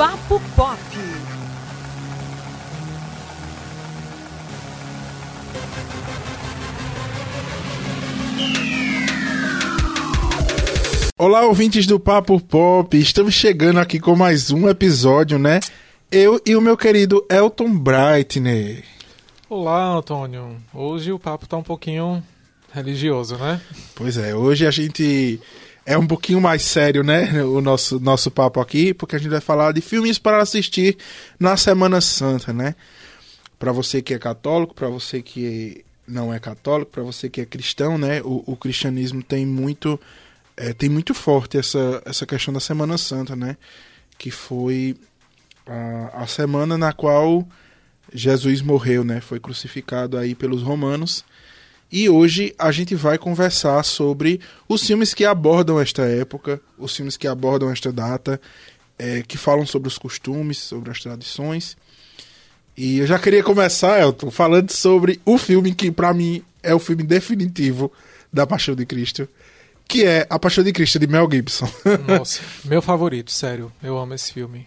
Papo Pop. Olá, ouvintes do Papo Pop. Estamos chegando aqui com mais um episódio, né? Eu e o meu querido Elton Brightner. Olá, Antônio. Hoje o papo tá um pouquinho religioso, né? Pois é, hoje a gente é um pouquinho mais sério, né? O nosso, nosso papo aqui, porque a gente vai falar de filmes para assistir na Semana Santa, né? Para você que é católico, para você que não é católico, para você que é cristão, né? O, o cristianismo tem muito é, tem muito forte essa, essa questão da Semana Santa, né? Que foi a, a semana na qual Jesus morreu, né? Foi crucificado aí pelos romanos. E hoje a gente vai conversar sobre os filmes que abordam esta época, os filmes que abordam esta data, é, que falam sobre os costumes, sobre as tradições. E eu já queria começar, Elton, falando sobre o filme que para mim é o filme definitivo da Paixão de Cristo, que é A Paixão de Cristo de Mel Gibson. Nossa, meu favorito, sério. Eu amo esse filme.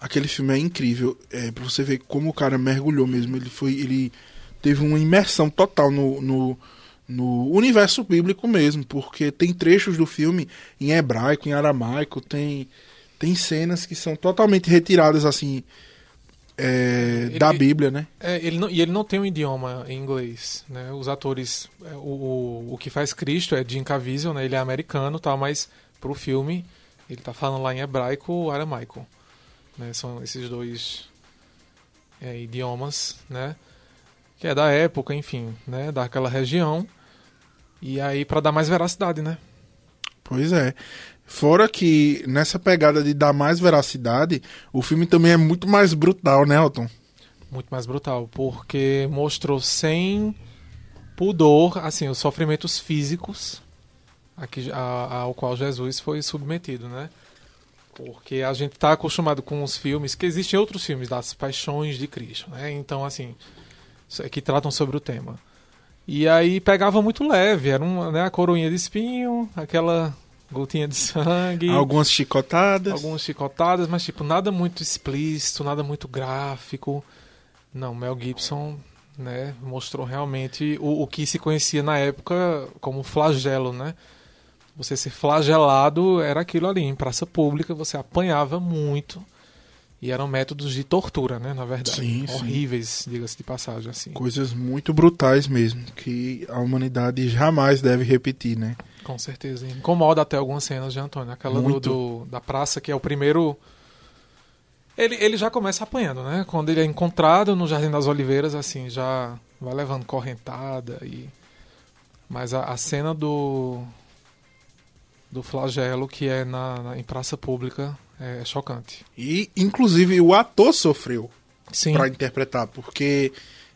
Aquele filme é incrível, é, pra você ver como o cara mergulhou mesmo. Ele foi. Ele teve uma imersão total no, no, no universo bíblico mesmo, porque tem trechos do filme em hebraico, em aramaico, tem, tem cenas que são totalmente retiradas assim. é, Ele- da Bíblia, né? É, ele não, e ele não tem um idioma em inglês, né? Os atores, é, o, o, o que faz Cristo é Jim Caviezel, né? Ele é americano, tá? Mas pro filme ele tá falando lá em hebraico ou aramaico, né? São esses dois é, idiomas, né? Que é da época, enfim, né? Daquela região. E aí para dar mais veracidade, né? Pois é. Fora que nessa pegada de dar mais veracidade, o filme também é muito mais brutal, né, Elton? muito mais brutal, porque mostrou sem pudor, assim, os sofrimentos físicos a ao qual Jesus foi submetido, né? Porque a gente está acostumado com os filmes, que existem outros filmes das paixões de Cristo, né? Então, assim, que tratam sobre o tema. E aí pegava muito leve, era uma, né, a coroinha de espinho, aquela gotinha de sangue Algumas chicotadas. algumas chicotadas, mas tipo, nada muito explícito, nada muito gráfico. Não, Mel Gibson, né, mostrou realmente o, o que se conhecia na época como flagelo, né? Você ser flagelado era aquilo ali, em praça pública, você apanhava muito. E eram métodos de tortura, né, na verdade. Sim. Horríveis, diga-se de passagem, assim. Coisas muito brutais mesmo, que a humanidade jamais deve repetir, né? Com certeza. Incomoda até algumas cenas de Antônio. Aquela do, do- da praça, que é o primeiro. Ele, ele já começa apanhando, né? Quando ele é encontrado no Jardim das Oliveiras, assim, já vai levando correntada e. Mas a, a cena do. Do flagelo, que é na, na- em praça pública, é chocante. E, inclusive, o ator sofreu para interpretar, porque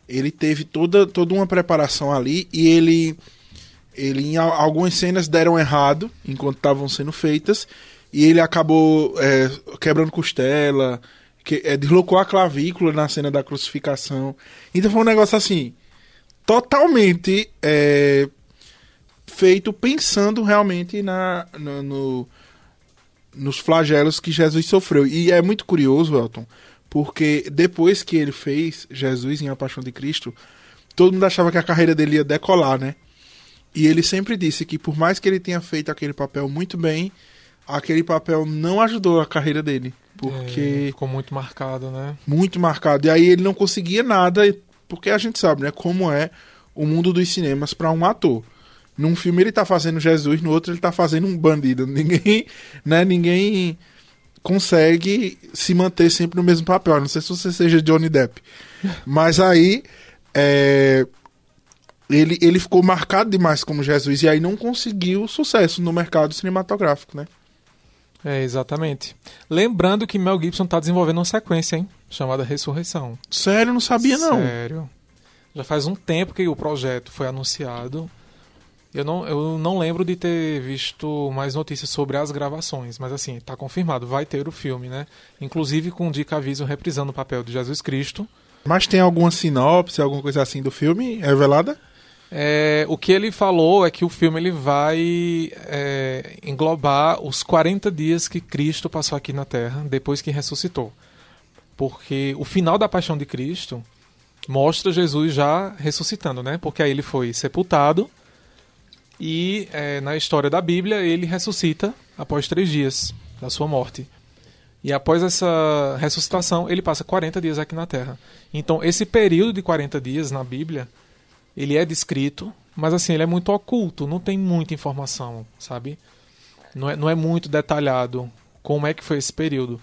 ele teve toda, toda uma preparação ali e ele, ele em al- algumas cenas deram errado enquanto estavam sendo feitas e ele acabou é, quebrando costela, que, é, deslocou a clavícula na cena da crucificação. Então foi um negócio assim, totalmente é, feito pensando realmente na, no- no, nos flagelos que Jesus sofreu. E é muito curioso, Elton, porque depois que ele fez Jesus em A Paixão de Cristo, todo mundo achava que a carreira dele ia decolar, né? E ele sempre disse que por mais que ele tenha feito aquele papel muito bem, aquele papel não ajudou a carreira dele, É, porque ficou muito marcado, né? muito marcado. E aí ele não conseguia nada, porque a gente sabe, né, como é o mundo dos cinemas para um ator. Num filme ele tá fazendo Jesus, no outro ele tá fazendo um bandido. Ninguém, né, ninguém consegue se manter sempre no mesmo papel. Não sei se você seja Johnny Depp. Mas aí é, ele, ele ficou marcado demais como Jesus e aí não conseguiu sucesso no mercado cinematográfico, né? É, exatamente. Lembrando que Mel Gibson tá desenvolvendo uma sequência, hein? Chamada Ressurreição. Sério, não sabia não. Sério. Já faz um tempo que o projeto foi anunciado. Eu não, eu não lembro de ter visto mais notícias sobre as gravações, mas assim, tá confirmado, vai ter o filme, né? Inclusive com o Dick Aviso reprisando o papel de Jesus Cristo. Mas tem alguma sinopse, alguma coisa assim do filme revelada? É, o que ele falou é que o filme ele vai é, englobar os 40 dias que Cristo passou aqui na Terra depois que ressuscitou. Porque o final da paixão de Cristo mostra Jesus já ressuscitando, né? Porque aí ele foi sepultado e é, na história da Bíblia ele ressuscita após três dias da sua morte. E após essa ressuscitação, ele passa 40 dias aqui na Terra. Então, esse período de 40 dias na Bíblia ele é descrito, mas assim, ele é muito oculto, não tem muita informação, sabe? Não é, não é muito detalhado como é que foi esse período.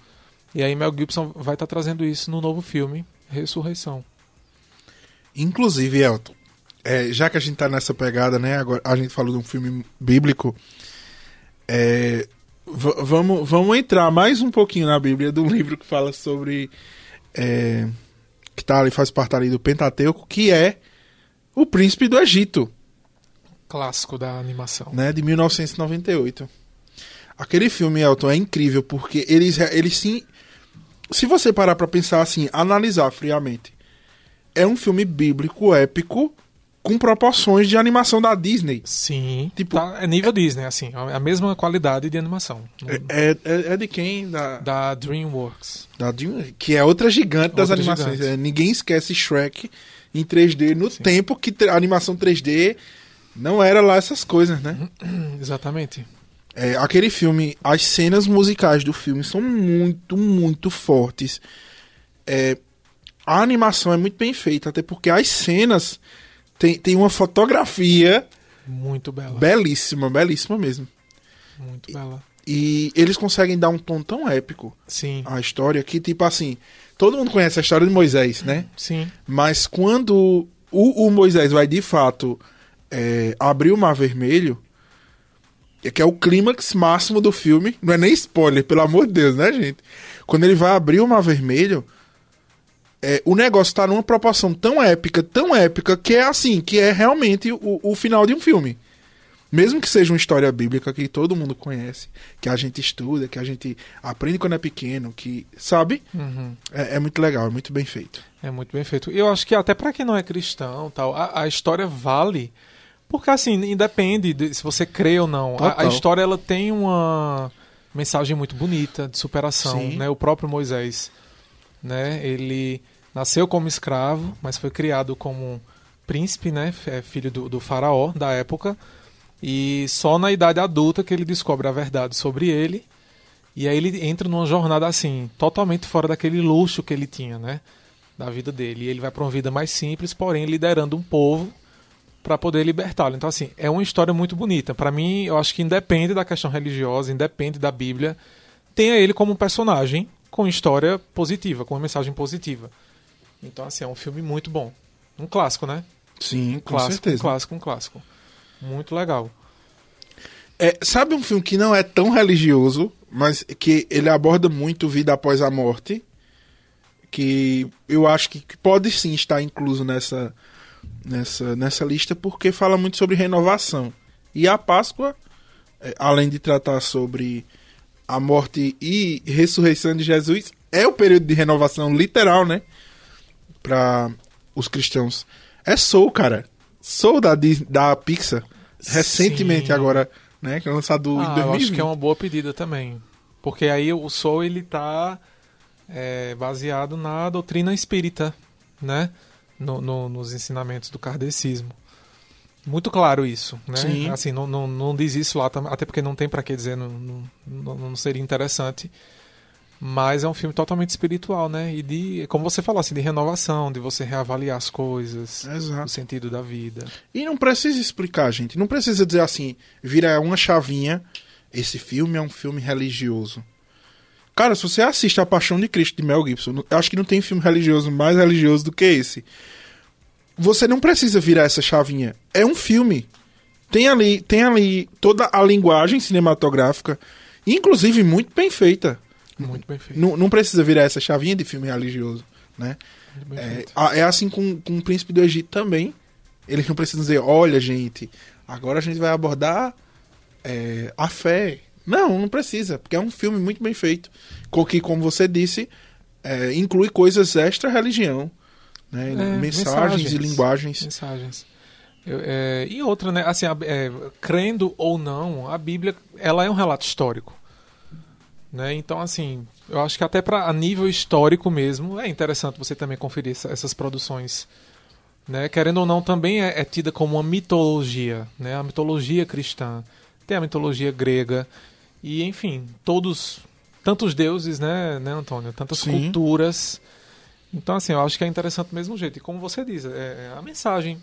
E aí Mel Gibson vai estar trazendo isso no novo filme, Ressurreição. Inclusive, Elton, é, já que a gente está nessa pegada, né? Agora a gente falou de um filme bíblico. É, vamos, vamos entrar mais um pouquinho na Bíblia um livro que fala sobre. É, que tá ali, faz parte ali do Pentateuco, que é o Príncipe do Egito. Clássico da animação. Né, de 1998. Aquele filme, Elton, é incrível porque eles, eles sim. Se você parar pra pensar assim, analisar friamente, é um filme bíblico épico com proporções de animação da Disney. Sim. Tipo, tá, é nível Disney, assim. É a mesma qualidade de animação. É, é, é de quem? Da, da DreamWorks. Da Dream, que é outra gigante outra das animações. É, ninguém esquece Shrek em 3D no Sim. tempo que a animação 3D não era lá essas coisas, né? Exatamente. É, aquele filme, as cenas musicais do filme são muito, muito fortes. É, a animação é muito bem feita, até porque as cenas tem, tem uma fotografia muito bela. Belíssima, belíssima mesmo. Muito bela. E, e eles conseguem dar um tom tão épico Sim. à história que, tipo assim, Todo mundo conhece a história de Moisés, né? Sim. Mas quando o, o Moisés vai de fato é, abrir o Mar Vermelho, é que é o clímax máximo do filme, não é nem spoiler, pelo amor de Deus, né, gente? Quando ele vai abrir o Mar Vermelho, é, o negócio tá numa proporção tão épica, tão épica, que é assim, que é realmente o, o final de um filme. Mesmo que seja uma história bíblica que todo mundo conhece, que a gente estuda, que a gente aprende quando é pequeno, que sabe, uhum. é, é, muito legal, é muito bem feito. É muito bem feito. Eu acho que até para quem não é cristão, tal, a, a, história vale, porque assim independe de se você crê ou não. A, a, história ela tem uma mensagem muito bonita de superação, Sim. né? O próprio Moisés, né? Ele nasceu como escravo, mas foi criado como príncipe, né? É filho do, do faraó da época e só na idade adulta que ele descobre a verdade sobre ele. E aí ele entra numa jornada assim, totalmente fora daquele luxo que ele tinha, né? Da vida dele. E ele vai para uma vida mais simples, porém liderando um povo para poder libertá-lo. Então, assim, é uma história muito bonita. Para mim, eu acho que independe da questão religiosa, independe da Bíblia, tenha ele como um personagem com história positiva, com uma mensagem positiva. Então, assim, é um filme muito bom. Um clássico, né? Sim, com clássico, certeza. Um clássico, um clássico. Muito legal. É, sabe um filme que não é tão religioso, mas que ele aborda muito vida após a morte? Que eu acho que pode sim estar incluso nessa, nessa, nessa lista, porque fala muito sobre renovação. E a Páscoa, é, além de tratar sobre a morte e ressurreição de Jesus, é o período de renovação literal, né? Para os cristãos. É Soul, cara. Soul da, da Pixar, recentemente Sim. agora, né? Que é lançado ah, em 2020. Eu acho que é uma boa pedida também. Porque aí o Soul, ele tá é, baseado na doutrina espírita, né? No, no, nos ensinamentos do kardecismo. Muito claro isso, né? Sim. Assim, não, não, não diz isso lá, até porque não tem para que dizer, não, não, não seria interessante. Mas é um filme totalmente espiritual, né? E de, como você falou, assim, de renovação, de você reavaliar as coisas, Exato. o sentido da vida. E não precisa explicar, gente. Não precisa dizer assim, vira uma chavinha. Esse filme é um filme religioso. Cara, se você assiste A Paixão de Cristo de Mel Gibson, eu acho que não tem filme religioso mais religioso do que esse. Você não precisa virar essa chavinha. É um filme. Tem ali, tem ali toda a linguagem cinematográfica, inclusive muito bem feita muito bem feito. Não, não precisa virar essa chavinha de filme religioso, né? É, é, assim com, com o Príncipe do Egito também. Eles não precisam dizer, olha, gente, agora a gente vai abordar é, a fé. Não, não precisa, porque é um filme muito bem feito. Que, como você disse, é, inclui coisas extra-religião. Né? É, mensagens, mensagens, e linguagens. Mensagens. Eu, é, e outra, né? Assim, a- é, crendo ou não, a Bíblia ela é um relato histórico. Né? Então, assim, eu acho que até para a nível histórico mesmo é interessante você também conferir essa- essas produções. Né? Querendo ou não, também é, é tida como uma mitologia, né? A mitologia cristã, tem a mitologia grega e, enfim, todos tantos deuses, né, né, Antônio? Tantas Sim. culturas. Então, assim, eu acho que é interessante do mesmo jeito. E como você diz, é, é a mensagem.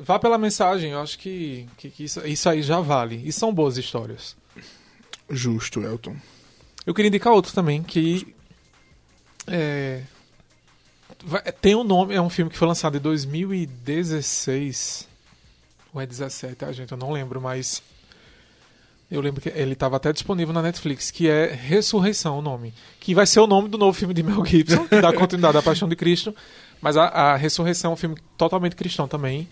Vá pela mensagem, eu acho que, que, que isso, isso aí já vale. E são boas histórias. Justo, Elton. Eu queria indicar outro também, que é, vai- tem um nome, é um filme que foi lançado em 2016 ou é 17, ah, gente, eu não lembro, mas eu lembro que ele estava até disponível na Netflix, que é Ressurreição o nome, que vai ser o nome do novo filme de Mel Gibson, que dá continuidade à Paixão de Cristo, mas a, a Ressurreição é um filme totalmente cristão também,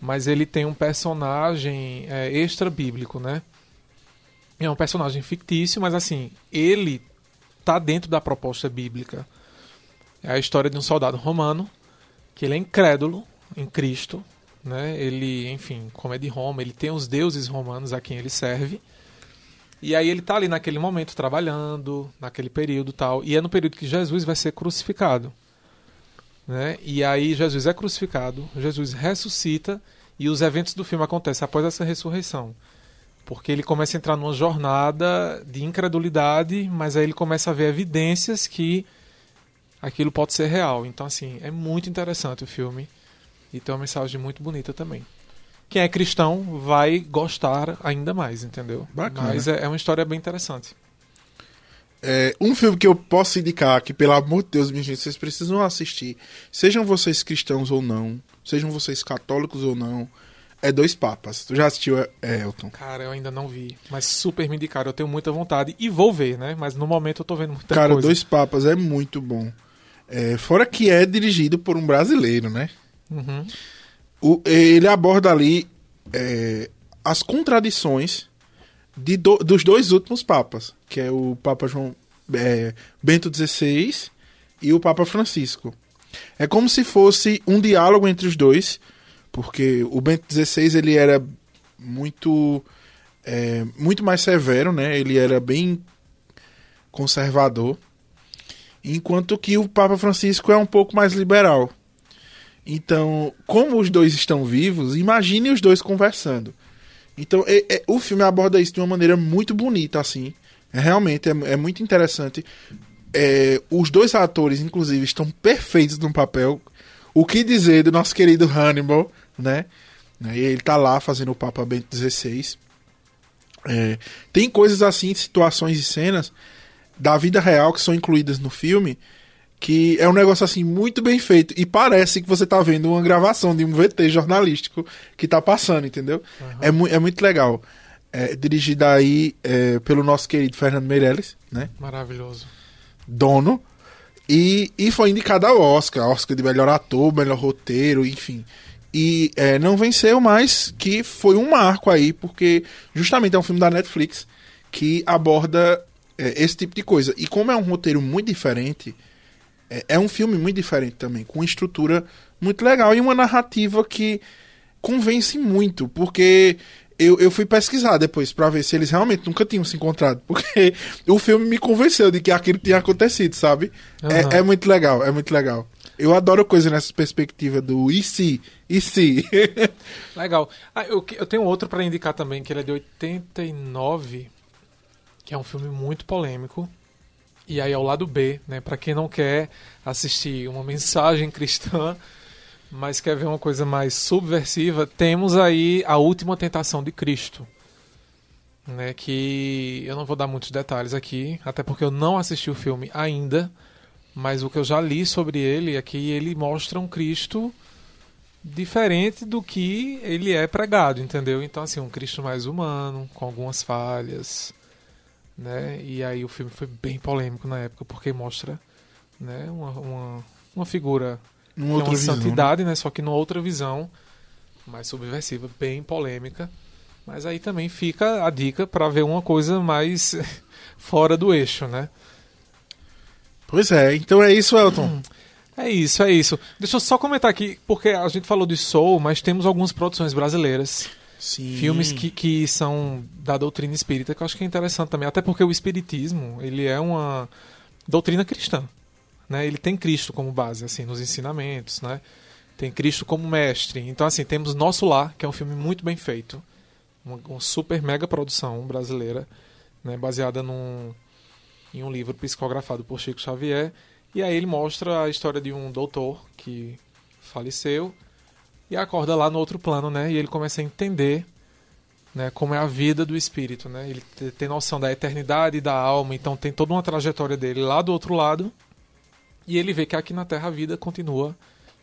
mas ele tem um personagem é, extra bíblico, né? É um personagem fictício, mas assim, ele tá dentro da proposta bíblica. É a história de um soldado romano que ele é incrédulo em Cristo, né? Ele, enfim, como é de Roma, ele tem os deuses romanos a quem ele serve. E aí ele tá ali naquele momento trabalhando, naquele período tal, e é no período que Jesus vai ser crucificado. Né? E aí Jesus é crucificado, Jesus ressuscita e os eventos do filme acontecem após essa ressurreição. Porque ele começa a entrar numa jornada de incredulidade, mas aí ele começa a ver evidências que aquilo pode ser real. Então, assim, é muito interessante o filme e tem uma mensagem muito bonita também. Quem é cristão vai gostar ainda mais, entendeu? Bacana. Mas é, é uma história bem interessante. É, um filme que eu posso indicar, que pelo amor de Deus, minha gente, vocês precisam assistir, sejam vocês cristãos ou não, sejam vocês católicos ou não, é Dois Papas. Tu já assistiu, é, Elton? Cara, eu ainda não vi, mas super me indicaram. Eu tenho muita vontade e vou ver, né? Mas no momento eu tô vendo muita Cara, coisa. Dois Papas é muito bom. É, fora que é dirigido por um brasileiro, né? Uhum. O- ele aborda ali é, as contradições de do- dos dois últimos papas, que é o Papa João é, Bento XVI e o Papa Francisco. É como se fosse um diálogo entre os dois, porque o Bento XVI ele era muito é, muito mais severo, né? Ele era bem conservador, enquanto que o Papa Francisco é um pouco mais liberal. Então, como os dois estão vivos, imagine os dois conversando. Então, é- é- o filme aborda isso de uma maneira muito bonita, assim. É, realmente, é, é muito interessante. É, os dois atores, inclusive, estão perfeitos no papel. O que dizer do nosso querido Hannibal, né? Né, Ele tá lá fazendo o Papa Bento XVI. É, tem coisas assim, situações e cenas da vida real que são incluídas no filme que é um negócio assim muito bem feito e parece que você tá vendo uma gravação de um VT jornalístico que tá passando, entendeu? É, mu é muito legal. É, dirigida aí é, pelo nosso querido Fernando Meirelles, né? Maravilhoso. Dono. E, e foi indicado ao Oscar, Oscar de melhor ator, melhor roteiro, enfim. E é, não venceu, mas que foi um marco aí, porque justamente é um filme da Netflix que aborda é, esse tipo de coisa. E como é um roteiro muito diferente, é, é um filme muito diferente também, com uma estrutura muito legal e uma narrativa que convence muito, porque eu, eu fui pesquisar depois pra ver se eles realmente nunca tinham se encontrado, porque o filme me convenceu de que aquilo tinha acontecido, sabe? Aham. É, é muito legal, é muito legal. Eu adoro coisa nessa perspectiva do e se, e se. Legal. Ah, eu, eu tenho outro pra indicar também, que ele é de 89, que é um filme muito polêmico. E aí é o lado B, né? Pra quem não quer assistir uma mensagem cristã, mas quer ver uma coisa mais subversiva, temos aí a última tentação de Cristo. Né, que eu não vou dar muitos detalhes aqui, até porque eu não assisti o filme ainda, mas o que eu já li sobre ele é que ele mostra um Cristo diferente do que ele é pregado, entendeu? Então, assim, um Cristo mais humano, com algumas falhas, né? E aí o filme foi bem polêmico na época, porque mostra né, uma, uma, uma figura Numa é outra uma visão. né? santidade, né? Só que numa outra visão, mais subversiva, bem polêmica. Mas aí também fica a dica para ver uma coisa mais fora do eixo, né? Pois é, então é isso, Elton. É isso, é isso. Deixa eu só comentar aqui, porque a gente falou de Soul, mas temos algumas produções brasileiras. Sim. Filmes que, que são da doutrina espírita, que eu acho que é interessante também. Até porque o espiritismo, ele é uma doutrina cristã. Né? Ele tem Cristo como base, assim, nos ensinamentos, né? Tem Cristo como mestre. Então, assim, temos Nosso Lar, que é um filme muito bem feito. Uma, uma super mega produção brasileira, né? Baseada num, em um livro psicografado por Chico Xavier. E aí ele mostra a história de um doutor que faleceu e acorda lá no outro plano, né? E ele começa a entender né, como é a vida do espírito, né? Ele tem noção da eternidade da alma, então tem toda uma trajetória dele lá do outro lado. E ele vê que aqui na Terra a vida continua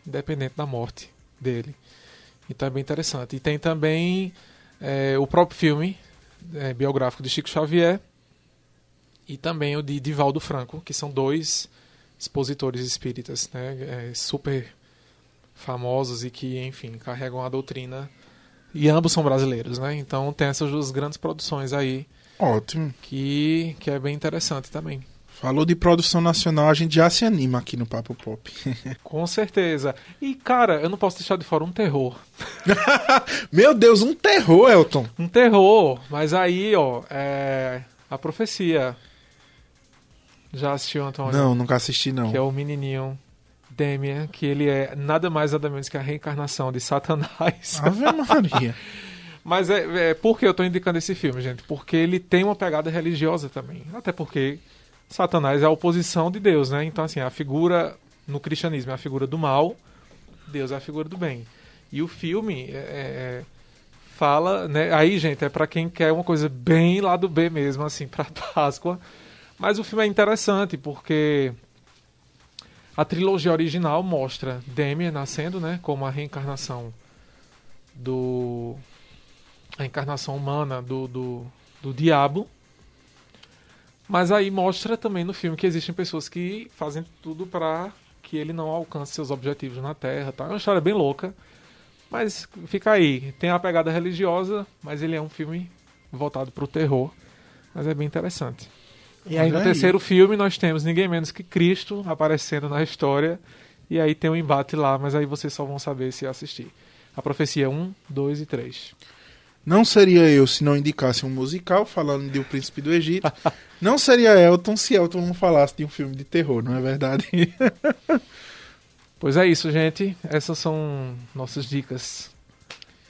independente da morte dele. Então é bem interessante. E tem também é, o próprio filme é, biográfico de Chico Xavier e também o de Divaldo Franco, que são dois expositores espíritas, né, é, super famosos e que, enfim, carregam a doutrina. E ambos são brasileiros, né? Então tem essas duas grandes produções aí. Ótimo. Que, que é bem interessante também. Falou de produção nacional, a gente já se anima aqui no Papo Pop. Com certeza. E, cara, eu não posso deixar de fora um terror. Meu Deus, um terror, Elton. Um terror. Mas aí, ó, é... a profecia. Já assistiu, Antônio? Não, nunca assisti, não. Que é o menininho Demian, que ele é nada mais nada menos que a reencarnação de Satanás. Ave Maria. Mas é, é por que eu estou indicando esse filme, gente? Porque ele tem uma pegada religiosa também. Até porque Satanás é a oposição de Deus, né? Então, assim, a figura no cristianismo é a figura do mal, Deus é a figura do bem. E o filme é, é, fala, né? Aí, gente, é para quem quer uma coisa bem lá do B mesmo, assim, para Páscoa. Mas o filme é interessante porque a trilogia original mostra Damien nascendo, né, como a reencarnação do a encarnação humana do, do, do diabo. Mas aí mostra também no filme que existem pessoas que fazem tudo para que ele não alcance seus objetivos na Terra. Tá? É uma história bem louca. Mas fica aí. Tem a pegada religiosa, mas ele é um filme voltado para o terror. Mas é bem interessante. E aí, no terceiro filme, nós temos ninguém menos que Cristo aparecendo na história. E aí tem um embate lá, mas aí vocês só vão saber se assistir. A profecia 1, 2 e 3. Não seria eu se não indicasse um musical falando de O Príncipe do Egito. não seria Elton se Elton não falasse de um filme de terror, não é verdade? pois é isso, gente. Essas são nossas dicas,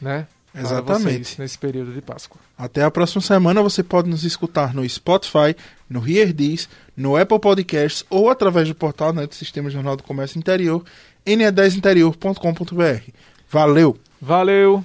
né? Exatamente. nesse período de Páscoa. Até a próxima semana. Você pode nos escutar no Spotify, no HearDis, no Apple Podcasts ou através do portal né, do Sistema Jornal do Comércio Interior, ne10interior.com.br. Valeu! Valeu!